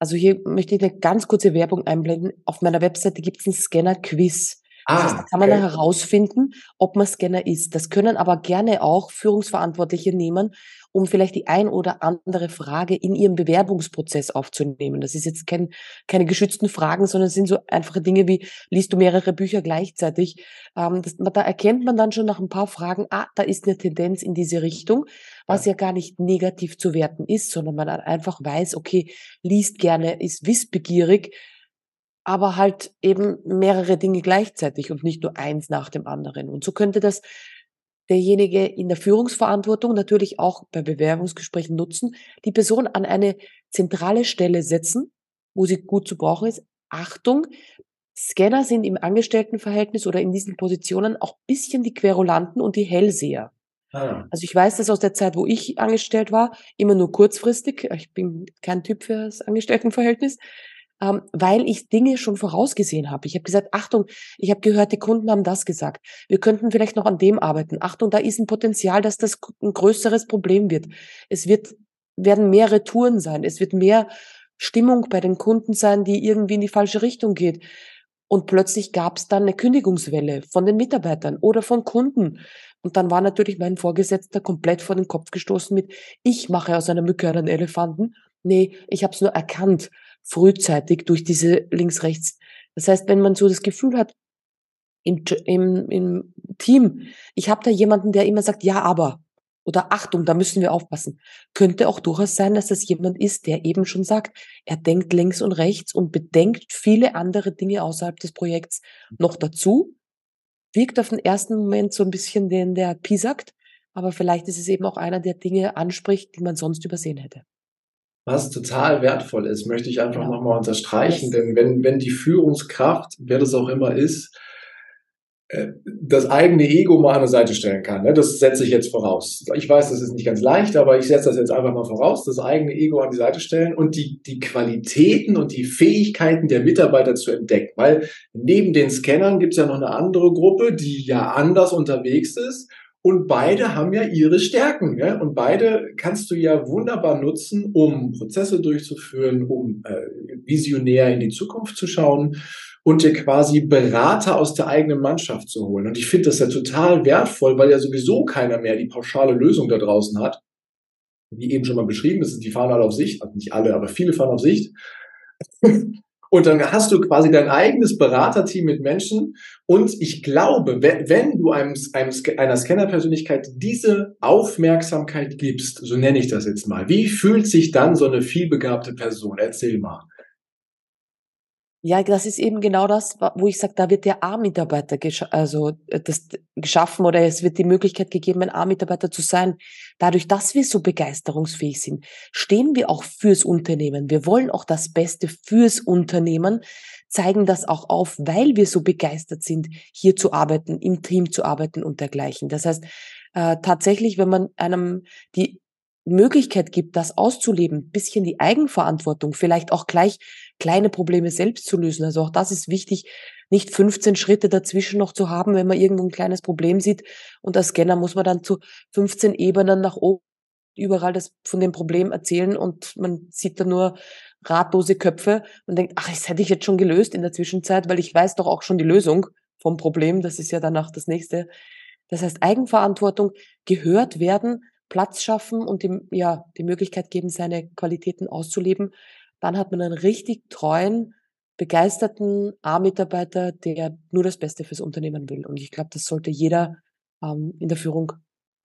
Also hier möchte ich eine ganz kurze Werbung einblenden. Auf meiner Webseite gibt es einen Scanner-Quiz. Das heißt, da Ah, kann man okay. herausfinden, ob man Scanner ist. Das können aber gerne auch Führungsverantwortliche nehmen, um vielleicht die ein oder andere Frage in ihrem Bewerbungsprozess aufzunehmen. Das ist jetzt kein, keine geschützten Fragen, sondern es sind so einfache Dinge wie, liest du mehrere Bücher gleichzeitig? Ähm, das, da erkennt man dann schon nach ein paar Fragen, ah, da ist eine Tendenz in diese Richtung, was Ja. ja gar nicht negativ zu werten ist, sondern man einfach weiß, okay, liest gerne, ist wissbegierig, aber halt eben mehrere Dinge gleichzeitig und nicht nur eins nach dem anderen. Und so könnte das derjenige in der Führungsverantwortung natürlich auch bei Bewerbungsgesprächen nutzen, die Person an eine zentrale Stelle setzen, wo sie gut zu brauchen ist. Achtung, Scanner sind im Angestelltenverhältnis oder in diesen Positionen auch bisschen die Querulanten und die Hellseher. Ah, Also ich weiß das aus der Zeit, wo ich angestellt war, immer nur kurzfristig. Ich bin kein Typ für das Angestelltenverhältnis, ähm, weil ich Dinge schon vorausgesehen habe. Ich habe gesagt, Achtung, ich habe gehört, die Kunden haben das gesagt. Wir könnten vielleicht noch an dem arbeiten. Achtung, da ist ein Potenzial, dass das ein größeres Problem wird. Es wird, werden mehr Retouren sein. Es wird mehr Stimmung bei den Kunden sein, die irgendwie in die falsche Richtung geht. Und plötzlich gab es dann eine Kündigungswelle von den Mitarbeitern oder von Kunden. Und dann war natürlich mein Vorgesetzter komplett vor den Kopf gestoßen mit, ich mache aus einer Mücke einen Elefanten. Nee, ich habe es nur erkannt, frühzeitig durch diese links-rechts. Das heißt, wenn man so das Gefühl hat, im, im, im Team, ich habe da jemanden, der immer sagt, ja, aber oder Achtung, da müssen wir aufpassen. Könnte auch durchaus sein, dass das jemand ist, der eben schon sagt, er denkt links und rechts und bedenkt viele andere Dinge außerhalb des Projekts noch dazu. Wirkt auf den ersten Moment so ein bisschen den, der piesackt, aber vielleicht ist es eben auch einer, der Dinge anspricht, die man sonst übersehen hätte. Was total wertvoll ist, möchte ich einfach Genau. nochmal unterstreichen, denn wenn, wenn die Führungskraft, wer das auch immer ist, äh, das eigene Ego mal an der Seite stellen kann. Ne? Das setze ich jetzt voraus. Ich weiß, das ist nicht ganz leicht, aber ich setze das jetzt einfach mal voraus, das eigene Ego an die Seite stellen und die, die Qualitäten und die Fähigkeiten der Mitarbeiter zu entdecken. Weil neben den Scannern gibt es ja noch eine andere Gruppe, die ja anders unterwegs ist. Und beide haben ja ihre Stärken. Ne? Und beide kannst du ja wunderbar nutzen, um Prozesse durchzuführen, um äh, visionär in die Zukunft zu schauen und dir quasi Berater aus der eigenen Mannschaft zu holen. Und ich finde das ja total wertvoll, weil ja sowieso keiner mehr die pauschale Lösung da draußen hat. Wie eben schon mal beschrieben, das ist, die fahren alle auf Sicht, also nicht alle, aber viele fahren auf Sicht. Und dann hast du quasi dein eigenes Beraterteam mit Menschen. Und ich glaube, wenn, du einem, einem, einer Scanner-Persönlichkeit diese Aufmerksamkeit gibst, so nenne ich das jetzt mal, wie fühlt sich dann so eine vielbegabte Person? Erzähl mal. Ja, das ist eben genau das, wo ich sage, da wird der A-Mitarbeiter gescha also äh, geschaffen oder es wird die Möglichkeit gegeben, ein A-Mitarbeiter zu sein. Dadurch, dass wir so begeisterungsfähig sind, stehen wir auch fürs Unternehmen. Wir wollen auch das Beste fürs Unternehmen, zeigen das auch auf, weil wir so begeistert sind, hier zu arbeiten, im Team zu arbeiten und dergleichen. Das heißt, äh, tatsächlich, wenn man einem die Möglichkeit gibt, das auszuleben, bisschen die Eigenverantwortung, vielleicht auch gleich kleine Probleme selbst zu lösen. Also auch das ist wichtig, nicht 15 Schritte dazwischen noch zu haben, wenn man irgendwo ein kleines Problem sieht. Und als Scanner muss man dann zu 15 Ebenen nach oben überall das von dem Problem erzählen und man sieht da nur ratlose Köpfe und denkt, ach, das hätte ich jetzt schon gelöst in der Zwischenzeit, weil ich weiß doch auch schon die Lösung vom Problem. Das ist ja danach das nächste. Das heißt, Eigenverantwortung, gehört werden, Platz schaffen und dem, ja, die Möglichkeit geben, seine Qualitäten auszuleben. Dann hat man einen richtig treuen, begeisterten A-Mitarbeiter, der nur das Beste fürs Unternehmen will. Und ich glaube, das sollte jeder ähm, in der Führung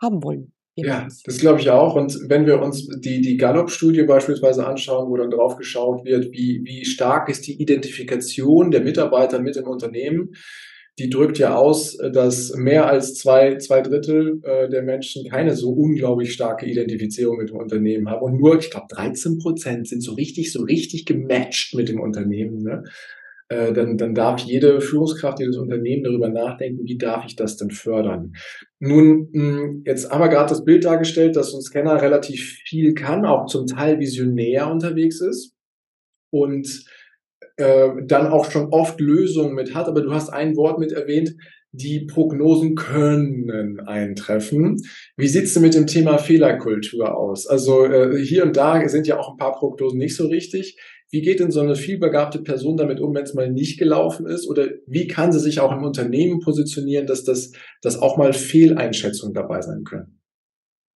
haben wollen. Ja, das glaube ich auch. Und wenn wir uns die, die Gallup-Studie beispielsweise anschauen, wo dann drauf geschaut wird, wie, wie stark ist die Identifikation der Mitarbeiter mit dem Unternehmen, die drückt ja aus, dass mehr als zwei, zwei Drittel äh, der Menschen keine so unglaublich starke Identifizierung mit dem Unternehmen haben. Und nur, ich glaube, 13 Prozent sind so richtig, so richtig gematcht mit dem Unternehmen. Ne? Äh, dann, dann darf jede Führungskraft, jedes Unternehmen darüber nachdenken, wie darf ich das denn fördern. Nun, mh, jetzt haben wir gerade das Bild dargestellt, dass ein Scanner relativ viel kann, auch zum Teil visionär unterwegs ist und äh, dann auch schon oft Lösungen mit hat. Aber du hast ein Wort mit erwähnt, die Prognosen können eintreffen. Wie sieht's denn mit dem Thema Fehlerkultur aus? Also äh, hier und da sind ja auch ein paar Prognosen nicht so richtig. Wie geht denn so eine vielbegabte Person damit um, wenn es mal nicht gelaufen ist? Oder wie kann sie sich auch im Unternehmen positionieren, dass das, dass auch mal Fehleinschätzungen dabei sein können?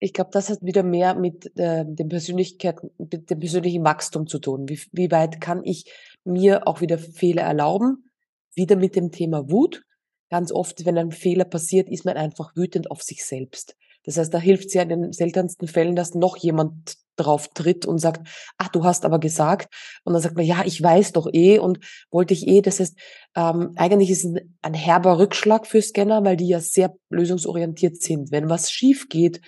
Ich glaube, das hat wieder mehr mit äh, dem Persönlichkeit, mit dem persönlichen Wachstum zu tun. Wie, wie weit kann ich mir auch wieder Fehler erlauben? Wieder mit dem Thema Wut. Ganz oft, wenn ein Fehler passiert, ist man einfach wütend auf sich selbst. Das heißt, da hilft es ja in den seltensten Fällen, dass noch jemand drauf tritt und sagt, ach, du hast aber gesagt. Und dann sagt man, ja, ich weiß doch eh und wollte ich eh. Das heißt, ähm, eigentlich ist es ein, ein herber Rückschlag für Scanner, weil die ja sehr lösungsorientiert sind. Wenn was schief geht,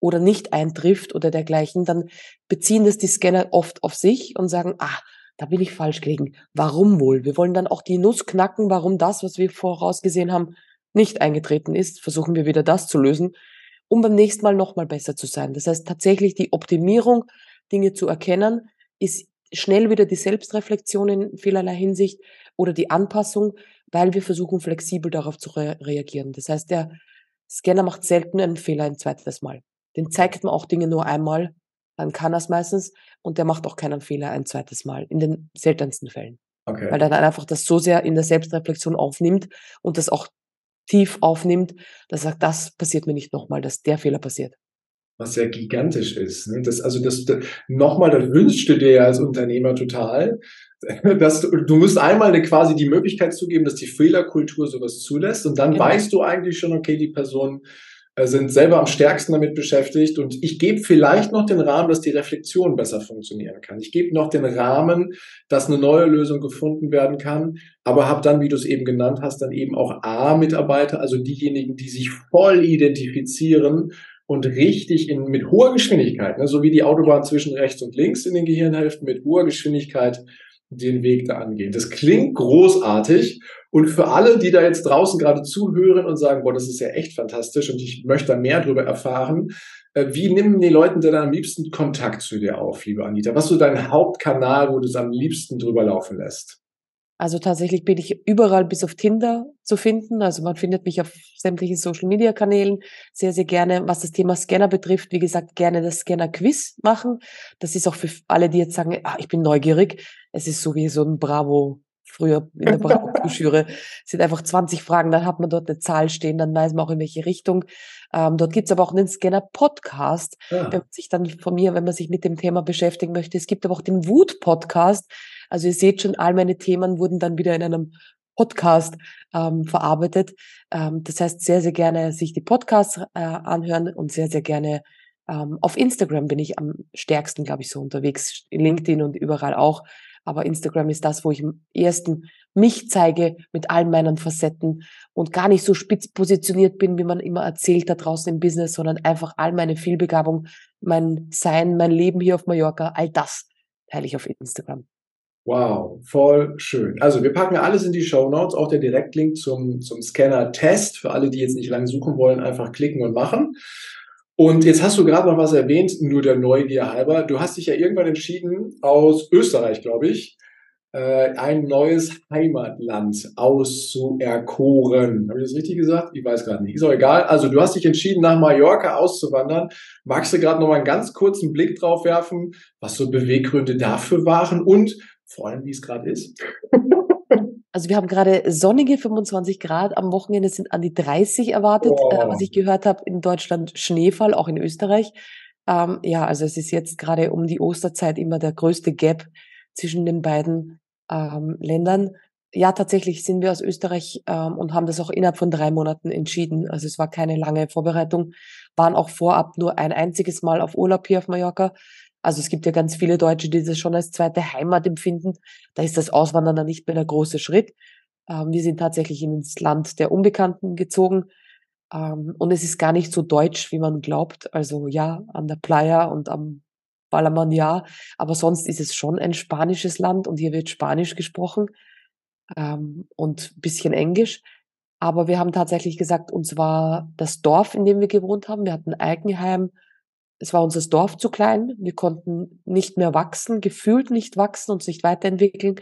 oder nicht eintrifft oder dergleichen, dann beziehen das die Scanner oft auf sich und sagen, ah, da bin ich falsch gelegen. Warum wohl? Wir wollen dann auch die Nuss knacken, warum das, was wir vorausgesehen haben, nicht eingetreten ist. Versuchen wir wieder das zu lösen, um beim nächsten Mal nochmal besser zu sein. Das heißt tatsächlich die Optimierung, Dinge zu erkennen, ist schnell wieder die Selbstreflexion in vielerlei Hinsicht oder die Anpassung, weil wir versuchen flexibel darauf zu re reagieren. Das heißt, der Scanner macht selten einen Fehler ein zweites Mal. Den zeigt man auch Dinge nur einmal, dann kann er es meistens und der macht auch keinen Fehler ein zweites Mal, in den seltensten Fällen. Okay. Weil er dann einfach das so sehr in der Selbstreflexion aufnimmt und das auch tief aufnimmt, dass er sagt, das passiert mir nicht nochmal, dass der Fehler passiert. Was ja gigantisch ist. Ne? Das, also das, das nochmal, das wünschst du dir ja als Unternehmer total. Dass du, du musst einmal eine, quasi die Möglichkeit zugeben, dass die Fehlerkultur sowas zulässt und dann genau. weißt du eigentlich schon, okay, die Person sind selber am stärksten damit beschäftigt und ich gebe vielleicht noch den Rahmen, dass die Reflexion besser funktionieren kann. Ich gebe noch den Rahmen, dass eine neue Lösung gefunden werden kann, aber habe dann, wie du es eben genannt hast, dann eben auch A-Mitarbeiter, also diejenigen, die sich voll identifizieren und richtig in, mit hoher Geschwindigkeit, ne, so wie die Autobahn zwischen rechts und links in den Gehirnhälften, mit hoher Geschwindigkeit den Weg da angehen. Das klingt großartig und für alle, die da jetzt draußen gerade zuhören und sagen, boah, das ist ja echt fantastisch und ich möchte da mehr darüber erfahren, äh, wie nehmen die Leute denn am liebsten Kontakt zu dir auf, liebe Anita? Was ist so dein Hauptkanal, wo du es am liebsten drüber laufen lässt? Also tatsächlich bin ich überall bis auf Tinder zu finden. Also man findet mich auf sämtlichen Social Media Kanälen sehr, sehr gerne. Was das Thema Scanner betrifft, wie gesagt, gerne das Scanner Quiz machen. Das ist auch für alle, die jetzt sagen, ah, ich bin neugierig. Es ist so wie so ein Bravo früher in der Broschüre sind einfach 20 Fragen, dann hat man dort eine Zahl stehen, dann weiß man auch in welche Richtung. Ähm, dort gibt's aber auch einen Scanner-Podcast, ja. wenn man sich dann von mir, wenn man sich mit dem Thema beschäftigen möchte. Es gibt aber auch den Wut-Podcast. Also ihr seht schon, all meine Themen wurden dann wieder in einem Podcast ähm, verarbeitet. Ähm, das heißt, sehr, sehr gerne sich die Podcasts äh, anhören und sehr, sehr gerne ähm, auf Instagram bin ich am stärksten, glaube ich, so unterwegs, in LinkedIn und überall auch. Aber Instagram ist das, wo ich am ersten mich zeige mit allen meinen Facetten und gar nicht so spitz positioniert bin, wie man immer erzählt da draußen im Business, sondern einfach all meine Vielbegabung, mein Sein, mein Leben hier auf Mallorca, all das teile ich auf Instagram. Wow, voll schön. Also wir packen alles in die Show Notes, auch der Direktlink zum, zum Scanner-Test. Für alle, die jetzt nicht lange suchen wollen, einfach klicken und machen. Und jetzt hast du gerade noch was erwähnt, nur der Neugier halber. Du hast dich ja irgendwann entschieden, aus Österreich, glaube ich, äh, ein neues Heimatland auszuerkoren. Habe ich das richtig gesagt? Ich weiß gerade nicht. Ist auch egal. Also du hast dich entschieden, nach Mallorca auszuwandern. Magst du gerade noch mal einen ganz kurzen Blick drauf werfen, was so Beweggründe dafür waren und vor allem, wie es gerade ist? Also wir haben gerade sonnige 25 Grad, am Wochenende sind an die 30 erwartet, oh. äh, was ich gehört habe, in Deutschland Schneefall, auch in Österreich. Ähm, ja, also es ist jetzt gerade um die Osterzeit immer der größte Gap zwischen den beiden ähm, Ländern. Ja, tatsächlich sind wir aus Österreich ähm, und haben das auch innerhalb von drei Monaten entschieden. Also es war keine lange Vorbereitung, waren auch vorab nur ein einziges Mal auf Urlaub hier auf Mallorca. Also es gibt ja ganz viele Deutsche, die das schon als zweite Heimat empfinden. Da ist das Auswandern dann nicht mehr der große Schritt. Ähm, wir sind tatsächlich ins Land der Unbekannten gezogen. Ähm, und es ist gar nicht so deutsch, wie man glaubt. Also ja, an der Playa und am Ballermann ja. Aber sonst ist es schon ein spanisches Land und hier wird Spanisch gesprochen ähm, und bisschen Englisch. Aber wir haben tatsächlich gesagt, uns war das Dorf, in dem wir gewohnt haben. Wir hatten Eigenheim es war unser Dorf zu klein, wir konnten nicht mehr wachsen, gefühlt nicht wachsen, und nicht weiterentwickeln.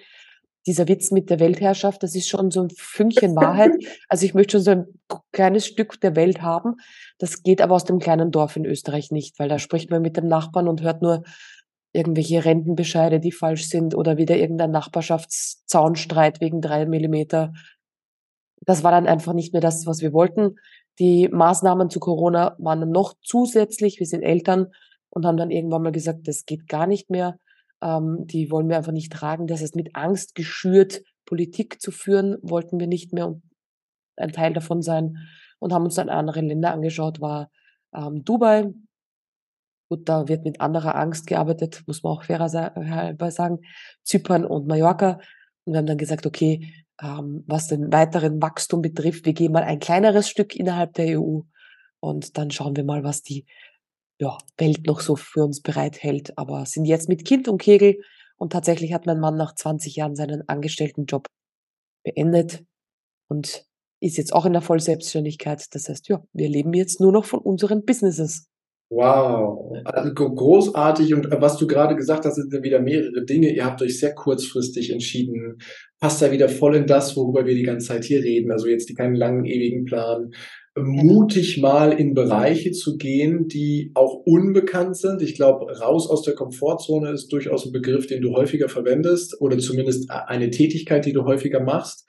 Dieser Witz mit der Weltherrschaft, das ist schon so ein Fünkchen Wahrheit. Also ich möchte schon so ein kleines Stück der Welt haben. Das geht aber aus dem kleinen Dorf in Österreich nicht, weil da spricht man mit dem Nachbarn und hört nur irgendwelche Rentenbescheide, die falsch sind oder wieder irgendein Nachbarschaftszaunstreit wegen drei Millimeter. Das war dann einfach nicht mehr das, was wir wollten. Die Maßnahmen zu Corona waren dann noch zusätzlich. Wir sind Eltern und haben dann irgendwann mal gesagt, das geht gar nicht mehr. Ähm, die wollen wir einfach nicht tragen. Das heißt, mit Angst geschürt Politik zu führen, wollten wir nicht mehr ein Teil davon sein und haben uns dann andere Länder angeschaut, war ähm, Dubai. Gut, da wird mit anderer Angst gearbeitet, muss man auch fairer sagen, Zypern und Mallorca. Und wir haben dann gesagt, okay, was den weiteren Wachstum betrifft, wir gehen mal ein kleineres Stück innerhalb der EU und dann schauen wir mal, was die ja, Welt noch so für uns bereithält. Aber sind jetzt mit Kind und Kegel und tatsächlich hat mein Mann nach 20 Jahren seinen Angestelltenjob beendet und ist jetzt auch in der Vollselbstständigkeit. Das heißt, ja, wir leben jetzt nur noch von unseren Businesses. Wow, also großartig. Und äh, was du gerade gesagt hast, sind ja wieder mehrere Dinge. Ihr habt euch sehr kurzfristig entschieden. Passt da wieder voll in das, worüber wir die ganze Zeit hier reden. Also jetzt keinen langen, ewigen Plan. Mutig mal in Bereiche zu gehen, die auch unbekannt sind. Ich glaube, raus aus der Komfortzone ist durchaus ein Begriff, den du häufiger verwendest oder zumindest eine Tätigkeit, die du häufiger machst.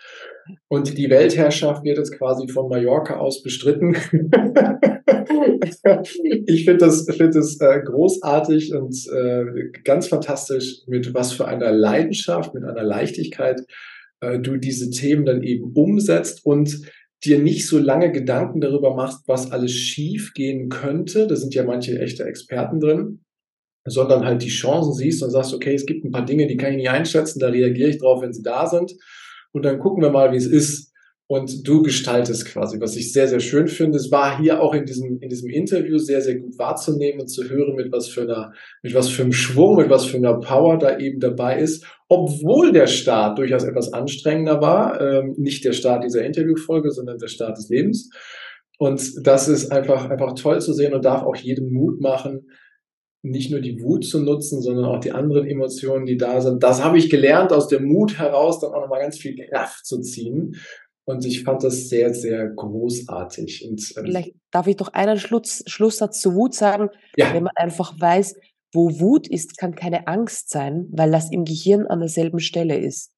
Und die Weltherrschaft wird jetzt quasi von Mallorca aus bestritten. ich finde das, find das äh, großartig und äh, ganz fantastisch, mit was für einer Leidenschaft, mit einer Leichtigkeit äh, du diese Themen dann eben umsetzt und dir nicht so lange Gedanken darüber machst, was alles schief gehen könnte. Da sind ja manche echte Experten drin sondern halt die Chancen siehst und sagst, okay, es gibt ein paar Dinge, die kann ich nicht einschätzen, da reagiere ich drauf, wenn sie da sind und dann gucken wir mal, wie es ist. Und du gestaltest quasi, was ich sehr, sehr schön finde. Es war hier auch in diesem, in diesem Interview sehr, sehr gut wahrzunehmen und zu hören, mit was für einer, mit was für einem Schwung, mit was für einer Power da eben dabei ist. Obwohl der Start durchaus etwas anstrengender war. Ähm, nicht der Start dieser Interviewfolge, sondern der Start des Lebens. Und das ist einfach, einfach toll zu sehen und darf auch jedem Mut machen, nicht nur die Wut zu nutzen, sondern auch die anderen Emotionen, die da sind. Das habe ich gelernt, aus dem Mut heraus dann auch nochmal ganz viel Kraft zu ziehen. Und ich fand das sehr, sehr großartig. Und, ähm, Vielleicht darf ich doch einen Schluss, Schlusssatz zu Wut sagen. Ja. Wenn man einfach weiß, wo Wut ist, kann keine Angst sein, weil das im Gehirn an derselben Stelle ist.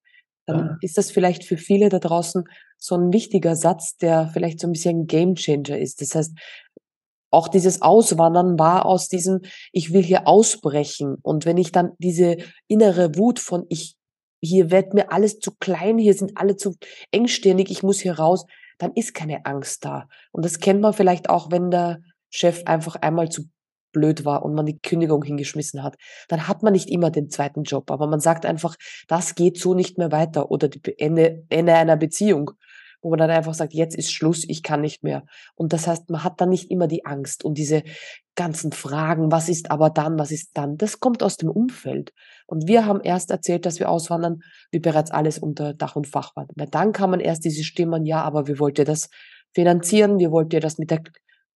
Dann ah. ist das vielleicht für viele da draußen so ein wichtiger Satz, der vielleicht so ein bisschen ein Gamechanger ist. Das heißt, auch dieses Auswandern war aus diesem, ich will hier ausbrechen. Und wenn ich dann diese innere Wut von, ich, hier wird mir alles zu klein, hier sind alle zu engstirnig, ich muss hier raus, dann ist keine Angst da. Und das kennt man vielleicht auch, wenn der Chef einfach einmal zu blöd war und man die Kündigung hingeschmissen hat, dann hat man nicht immer den zweiten Job, aber man sagt einfach, das geht so nicht mehr weiter oder die Ende, Ende einer Beziehung wo man dann einfach sagt, jetzt ist Schluss, ich kann nicht mehr. Und das heißt, man hat dann nicht immer die Angst und diese ganzen Fragen, was ist aber dann, was ist dann, das kommt aus dem Umfeld. Und wir haben erst erzählt, dass wir auswandern, wie bereits alles unter Dach und Fach war. Weil dann kamen erst diese Stimmen, ja, aber wie wollt ihr das finanzieren? Wie wollt ihr das mit der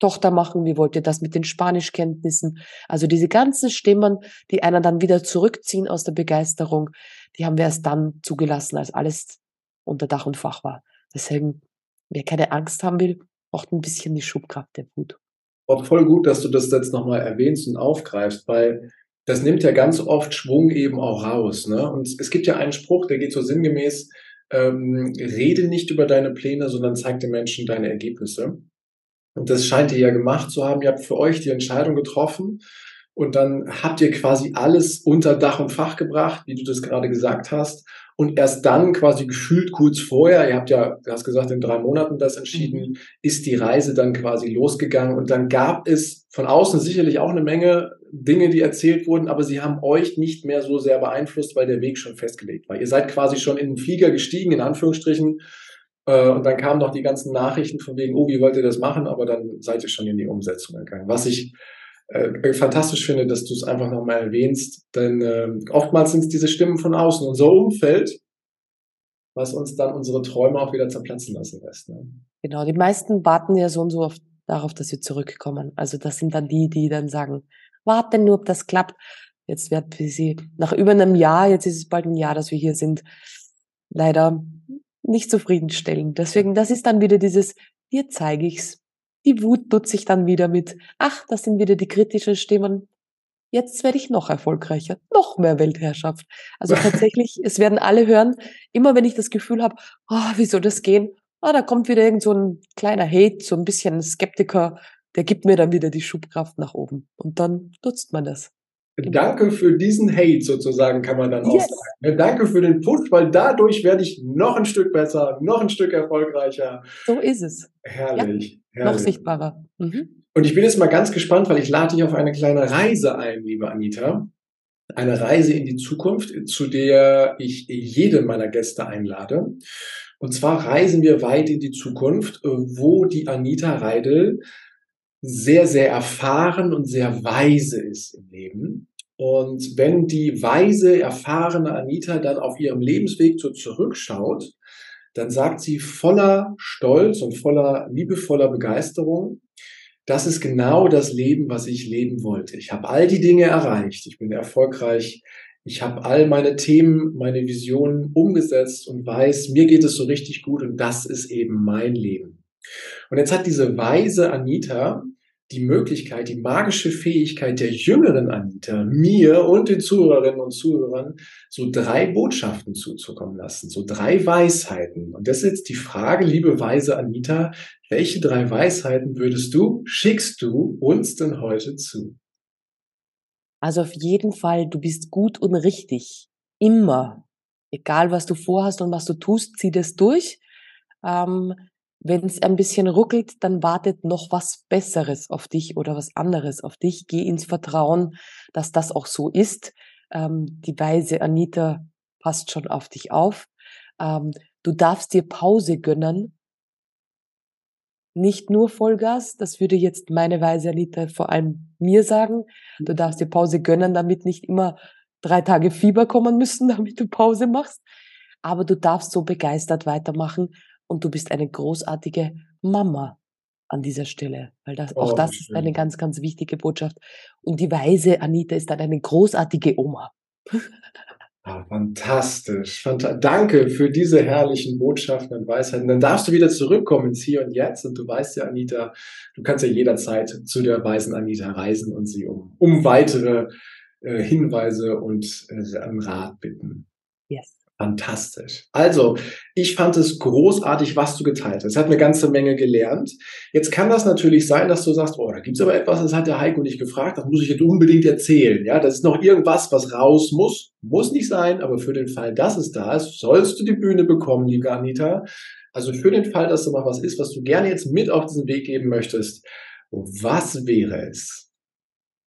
Tochter machen? Wie wollt ihr das mit den Spanischkenntnissen? Also diese ganzen Stimmen, die einer dann wieder zurückziehen aus der Begeisterung, die haben wir erst dann zugelassen, als alles unter Dach und Fach war. Deswegen, wer keine Angst haben will, braucht ein bisschen die Schubkraft der Wut. Voll gut, dass du das jetzt nochmal erwähnst und aufgreifst, weil das nimmt ja ganz oft Schwung eben auch raus. Ne? Und es gibt ja einen Spruch, der geht so sinngemäß, ähm, rede nicht über deine Pläne, sondern zeig den Menschen deine Ergebnisse. Und das scheint ihr ja gemacht zu haben. Ihr habt für euch die Entscheidung getroffen und dann habt ihr quasi alles unter Dach und Fach gebracht, wie du das gerade gesagt hast. Und erst dann quasi gefühlt kurz vorher, ihr habt ja, du hast gesagt, in drei Monaten das entschieden, mhm. ist die Reise dann quasi losgegangen. Und dann gab es von außen sicherlich auch eine Menge Dinge, die erzählt wurden, aber sie haben euch nicht mehr so sehr beeinflusst, weil der Weg schon festgelegt war. Ihr seid quasi schon in den Flieger gestiegen, in Anführungsstrichen. Äh, und dann kamen noch die ganzen Nachrichten von wegen, oh, wie wollt ihr das machen? Aber dann seid ihr schon in die Umsetzung gegangen. Was ich äh, fantastisch finde, dass du es einfach nochmal erwähnst, denn äh, oftmals sind es diese Stimmen von außen, unser Umfeld, was uns dann unsere Träume auch wieder zerplatzen lassen lässt. Ne? Genau, die meisten warten ja so und so oft darauf, dass wir zurückkommen. Also das sind dann die, die dann sagen, warten nur, ob das klappt. Jetzt werden wir sie nach über einem Jahr, jetzt ist es bald ein Jahr, dass wir hier sind, leider nicht zufriedenstellend. Deswegen, das ist dann wieder dieses, dir zeige ich's, die Wut nutze ich dann wieder mit, ach, das sind wieder die kritischen Stimmen. jetzt werde ich noch erfolgreicher, noch mehr Weltherrschaft. Also tatsächlich, es werden alle hören, immer wenn ich das Gefühl habe, oh, wie soll das gehen? Ah, da kommt wieder irgend so ein kleiner Hate, so ein bisschen Skeptiker, der gibt mir dann wieder die Schubkraft nach oben. Und dann nutzt man das. Danke für diesen Hate sozusagen, kann man dann yes. auch sagen. Danke für den Push, weil dadurch werde ich noch ein Stück besser, noch ein Stück erfolgreicher. So ist es. Herrlich. Ja, herrlich. Noch sichtbarer. Mhm. Und ich bin jetzt mal ganz gespannt, weil ich lade dich auf eine kleine Reise ein, liebe Anita. Eine Reise in die Zukunft, zu der ich jede meiner Gäste einlade. Und zwar reisen wir weit in die Zukunft, wo die Anita Reidel sehr, sehr erfahren und sehr weise ist im Leben. Und wenn die weise, erfahrene Anita dann auf ihrem Lebensweg so zurückschaut, dann sagt sie voller Stolz und voller liebevoller Begeisterung, das ist genau das Leben, was ich leben wollte. Ich habe all die Dinge erreicht. Ich bin erfolgreich. Ich habe all meine Themen, meine Visionen umgesetzt und weiß, mir geht es so richtig gut und das ist eben mein Leben. Und jetzt hat diese weise Anita die Möglichkeit, die magische Fähigkeit der jüngeren Anita, mir und den Zuhörerinnen und Zuhörern so drei Botschaften zuzukommen lassen, so drei Weisheiten. Und das ist jetzt die Frage, liebe weise Anita, welche drei Weisheiten würdest du, schickst du uns denn heute zu? Also auf jeden Fall, du bist gut und richtig. Immer. Egal was du vorhast und was du tust, zieh das durch. Ähm, wenn es ein bisschen ruckelt, dann wartet noch was Besseres auf dich oder was anderes auf dich. Geh ins Vertrauen, dass das auch so ist. Ähm, die weise Anita passt schon auf dich auf. Ähm, du darfst dir Pause gönnen. Nicht nur Vollgas, das würde jetzt meine weise Anita vor allem mir sagen. Du darfst dir Pause gönnen, damit nicht immer drei Tage Fieber kommen müssen, damit du Pause machst. Aber du darfst so begeistert weitermachen und du bist eine großartige Mama an dieser Stelle, weil das, auch oh, das ist eine ganz, ganz wichtige Botschaft. Und die weise Anita ist dann eine großartige Oma. Ah, fantastisch. Phant Danke für diese herrlichen Botschaften und Weisheiten. Dann darfst du wieder zurückkommen ins Hier und Jetzt. Und du weißt ja, Anita, du kannst ja jederzeit zu der weisen Anita reisen und sie um, um weitere äh, Hinweise und äh, Rat bitten. Yes. Fantastisch. Also, ich fand es großartig, was du geteilt hast. Es hat eine ganze Menge gelernt. Jetzt kann das natürlich sein, dass du sagst, oh, da gibt's aber etwas, das hat der Heiko nicht gefragt, das muss ich jetzt unbedingt erzählen. Ja, das ist noch irgendwas, was raus muss. Muss nicht sein, aber für den Fall, dass es da ist, sollst du die Bühne bekommen, liebe Anita. Also für den Fall, dass da noch was ist, was du gerne jetzt mit auf diesen Weg geben möchtest, was wäre es?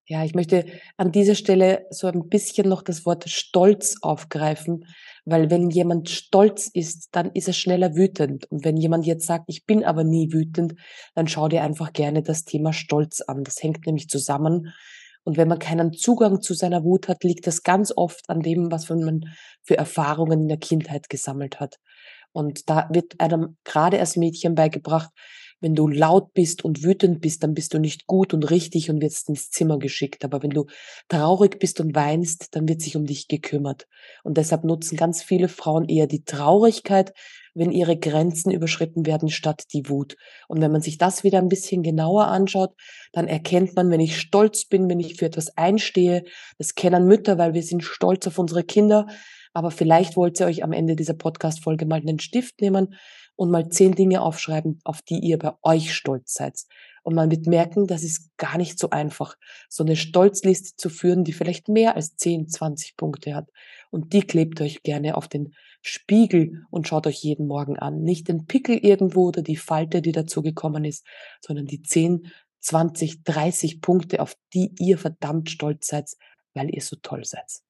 Ja, ich möchte an dieser Stelle so ein bisschen noch das Wort Stolz aufgreifen, weil wenn jemand stolz ist, dann ist er schneller wütend. Und wenn jemand jetzt sagt, ich bin aber nie wütend, dann schau dir einfach gerne das Thema Stolz an. Das hängt nämlich zusammen. Und wenn man keinen Zugang zu seiner Wut hat, liegt das ganz oft an dem, was man für Erfahrungen in der Kindheit gesammelt hat. Und da wird einem gerade als Mädchen beigebracht, wenn du laut bist und wütend bist, dann bist du nicht gut und richtig und wirst ins Zimmer geschickt. Aber wenn du traurig bist und weinst, dann wird sich um dich gekümmert. Und deshalb nutzen ganz viele Frauen eher die Traurigkeit, wenn ihre Grenzen überschritten werden, statt die Wut. Und wenn man sich das wieder ein bisschen genauer anschaut, dann erkennt man, wenn ich stolz bin, wenn ich für etwas einstehe, das kennen Mütter, weil wir sind stolz auf unsere Kinder, aber vielleicht wollt ihr euch am Ende dieser Podcast-Folge mal einen Stift nehmen und mal zehn Dinge aufschreiben, auf die ihr bei euch stolz seid. Und man wird merken, das ist gar nicht so einfach, so eine Stolzliste zu führen, die vielleicht mehr als 10, 20 Punkte hat. Und die klebt euch gerne auf den Spiegel und schaut euch jeden Morgen an. Nicht den Pickel irgendwo oder die Falte, die dazu gekommen ist, sondern die 10, 20, 30 Punkte, auf die ihr verdammt stolz seid, weil ihr so toll seid.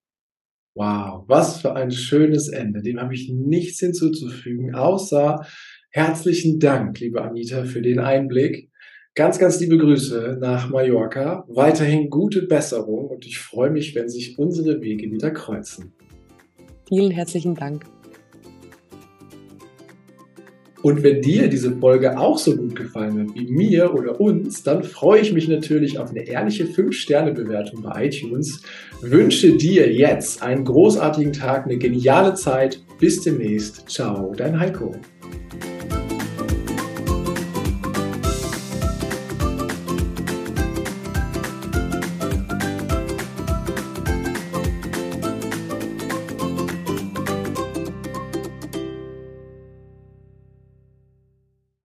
Wow, was für ein schönes Ende. Dem habe ich nichts hinzuzufügen, außer herzlichen Dank, liebe Anita, für den Einblick. Ganz, ganz liebe Grüße nach Mallorca. Weiterhin gute Besserung und ich freue mich, wenn sich unsere Wege wieder kreuzen. Vielen herzlichen Dank. Und wenn dir diese Folge auch so gut gefallen hat wie mir oder uns, dann freue ich mich natürlich auf eine ehrliche 5-Sterne-Bewertung bei iTunes. Wünsche dir jetzt einen großartigen Tag, eine geniale Zeit. Bis demnächst. Ciao, dein Heiko.